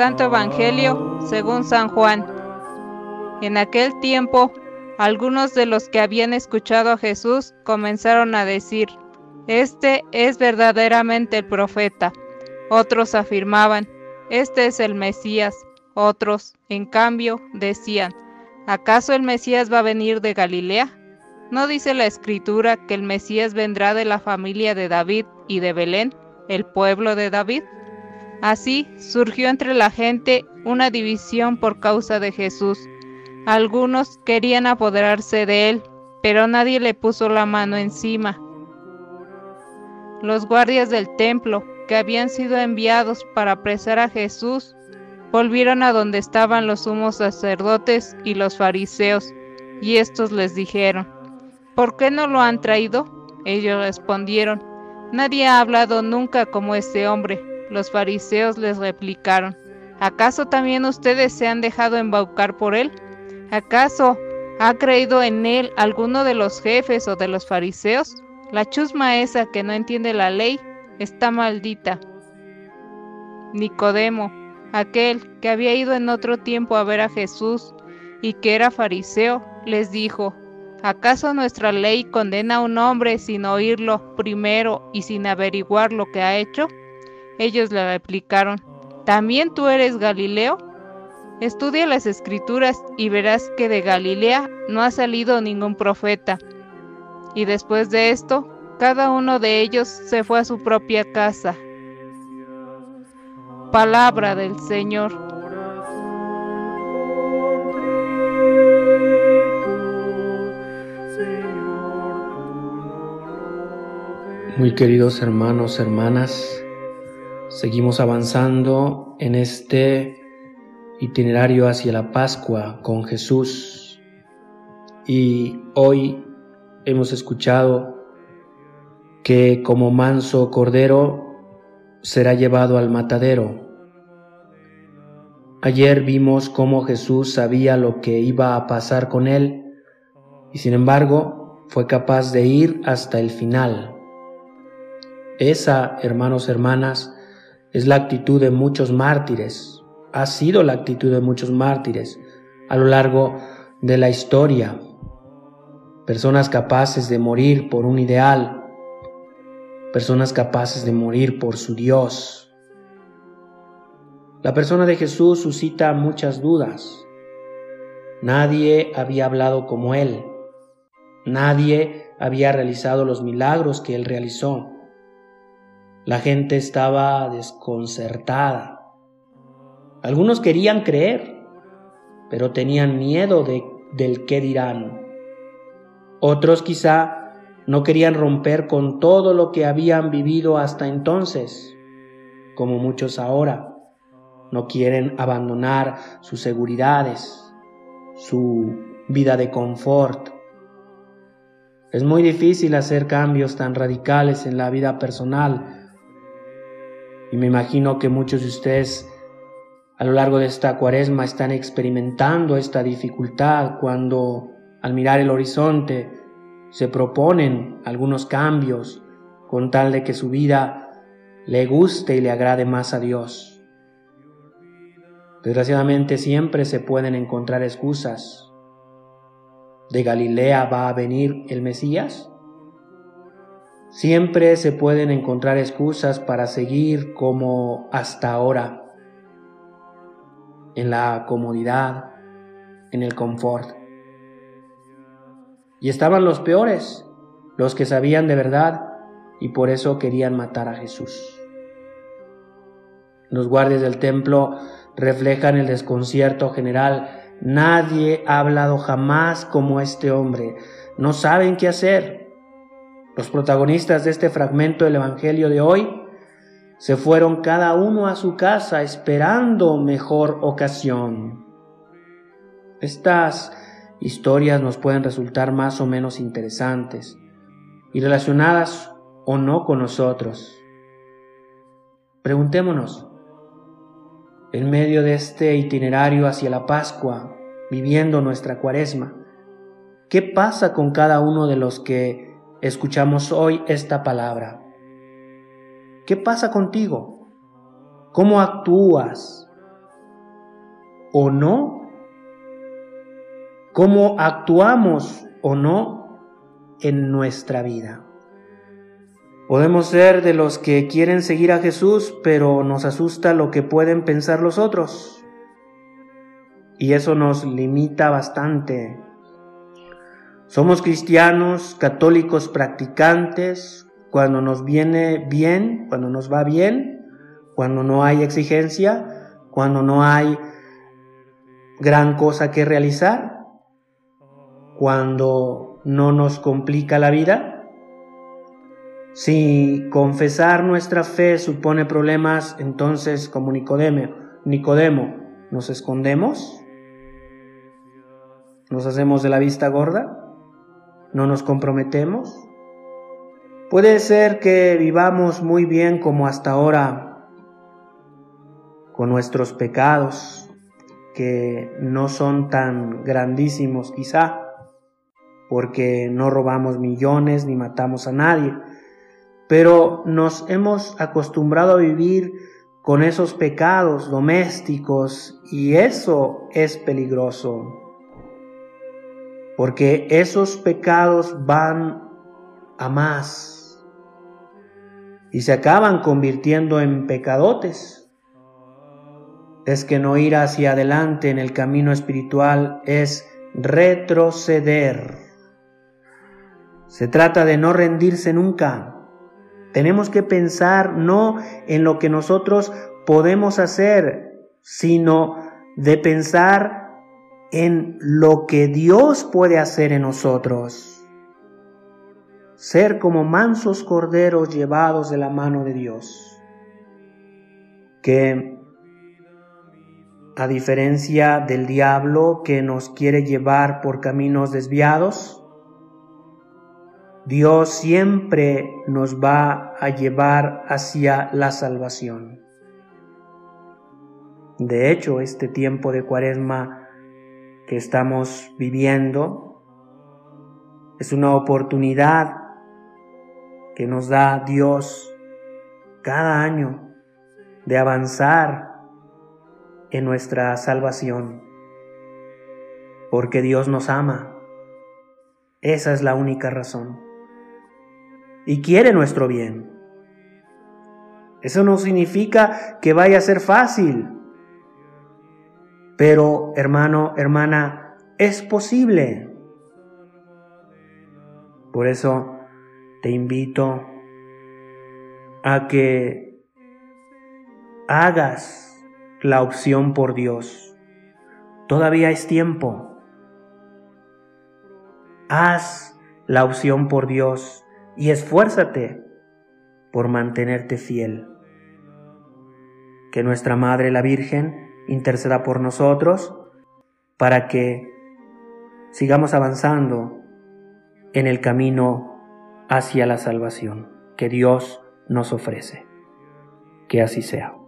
Santo Evangelio según San Juan. En aquel tiempo, algunos de los que habían escuchado a Jesús comenzaron a decir, Este es verdaderamente el profeta. Otros afirmaban, Este es el Mesías. Otros, en cambio, decían, ¿acaso el Mesías va a venir de Galilea? ¿No dice la escritura que el Mesías vendrá de la familia de David y de Belén, el pueblo de David? Así surgió entre la gente una división por causa de Jesús. Algunos querían apoderarse de él, pero nadie le puso la mano encima. Los guardias del templo, que habían sido enviados para apresar a Jesús, volvieron a donde estaban los sumos sacerdotes y los fariseos, y estos les dijeron, ¿Por qué no lo han traído? Ellos respondieron, Nadie ha hablado nunca como este hombre. Los fariseos les replicaron, ¿acaso también ustedes se han dejado embaucar por él? ¿Acaso ha creído en él alguno de los jefes o de los fariseos? La chusma esa que no entiende la ley está maldita. Nicodemo, aquel que había ido en otro tiempo a ver a Jesús y que era fariseo, les dijo, ¿Acaso nuestra ley condena a un hombre sin oírlo primero y sin averiguar lo que ha hecho? Ellos le replicaron, ¿también tú eres Galileo? Estudia las escrituras y verás que de Galilea no ha salido ningún profeta. Y después de esto, cada uno de ellos se fue a su propia casa. Palabra del Señor. Muy queridos hermanos, hermanas, seguimos avanzando en este itinerario hacia la Pascua con Jesús y hoy hemos escuchado que como manso cordero será llevado al matadero. Ayer vimos cómo Jesús sabía lo que iba a pasar con él y sin embargo fue capaz de ir hasta el final esa, hermanos, hermanas, es la actitud de muchos mártires, ha sido la actitud de muchos mártires a lo largo de la historia. Personas capaces de morir por un ideal, personas capaces de morir por su Dios. La persona de Jesús suscita muchas dudas. Nadie había hablado como Él. Nadie había realizado los milagros que Él realizó. La gente estaba desconcertada. Algunos querían creer, pero tenían miedo de, del qué dirán. Otros quizá no querían romper con todo lo que habían vivido hasta entonces, como muchos ahora. No quieren abandonar sus seguridades, su vida de confort. Es muy difícil hacer cambios tan radicales en la vida personal y me imagino que muchos de ustedes a lo largo de esta cuaresma están experimentando esta dificultad cuando al mirar el horizonte se proponen algunos cambios con tal de que su vida le guste y le agrade más a Dios. Desgraciadamente siempre se pueden encontrar excusas. ¿De Galilea va a venir el Mesías? Siempre se pueden encontrar excusas para seguir como hasta ahora, en la comodidad, en el confort. Y estaban los peores, los que sabían de verdad y por eso querían matar a Jesús. Los guardias del templo reflejan el desconcierto general. Nadie ha hablado jamás como este hombre. No saben qué hacer. Los protagonistas de este fragmento del Evangelio de hoy se fueron cada uno a su casa esperando mejor ocasión. Estas historias nos pueden resultar más o menos interesantes y relacionadas o no con nosotros. Preguntémonos, en medio de este itinerario hacia la Pascua, viviendo nuestra cuaresma, ¿qué pasa con cada uno de los que escuchamos hoy esta palabra. ¿Qué pasa contigo? ¿Cómo actúas o no, cómo actuamos o no en nuestra vida. Podemos ser de los que quieren seguir a Jesús, pero nos asusta lo que pueden pensar los otros. Y eso nos limita bastante. Somos cristianos, católicos practicantes, cuando nos viene bien, cuando nos va bien, cuando no hay exigencia, cuando no hay gran cosa que realizar, cuando no nos complica la vida. Si confesar nuestra fe supone problemas, entonces como Nicodemo, Nicodemo, ¿nos escondemos? ¿Nos hacemos de la vista gorda? ¿No nos comprometemos? Puede ser que vivamos muy bien como hasta ahora con nuestros pecados, que no son tan grandísimos quizá, porque no robamos millones ni matamos a nadie, pero nos hemos acostumbrado a vivir con esos pecados domésticos y eso es peligroso, porque esos pecados van a más y se acaban convirtiendo en pecadotes es que no ir hacia adelante en el camino espiritual es retroceder. Se trata de no rendirse nunca. Tenemos que pensar no en lo que nosotros podemos hacer, sino de pensar en lo que Dios puede hacer en nosotros. Ser como mansos corderos llevados de la mano de Dios. Que a diferencia del diablo que nos quiere llevar por caminos desviados, Dios siempre nos va a llevar hacia la salvación. De hecho, este tiempo de cuaresma que estamos viviendo es una oportunidad que nos da Dios cada año de avanzar en nuestra salvación, porque Dios nos ama. Esa es la única razón. Y quiere nuestro bien. Eso no significa que vaya a ser fácil. Pero, hermano, hermana, es posible. Por eso te invito a que hagas la opción por Dios. Todavía es tiempo. Haz la opción por Dios y esfuérzate por mantenerte fiel. Que nuestra Madre la Virgen interceda por nosotros para que sigamos avanzando en el camino hacia la salvación que Dios nos ofrece. Que así sea.